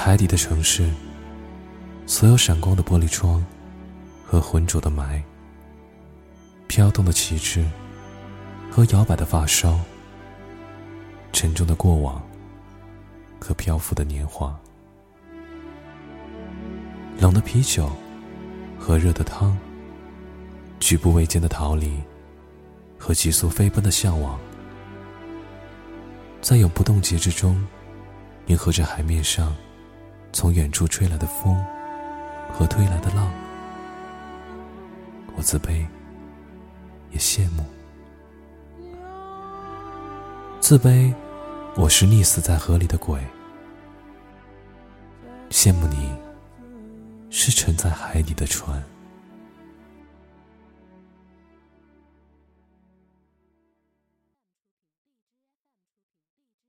海底的城市，所有闪光的玻璃窗和浑浊的霾，飘动的旗帜和摇摆的发梢，沉重的过往和漂浮的年华，冷的啤酒和热的汤，举步维艰的逃离和急速飞奔的向往，在永不冻结之中，迎合着海面上。从远处吹来的风和推来的浪，我自卑，也羡慕。自卑，我是溺死在河里的鬼；羡慕你，是沉在海底的船。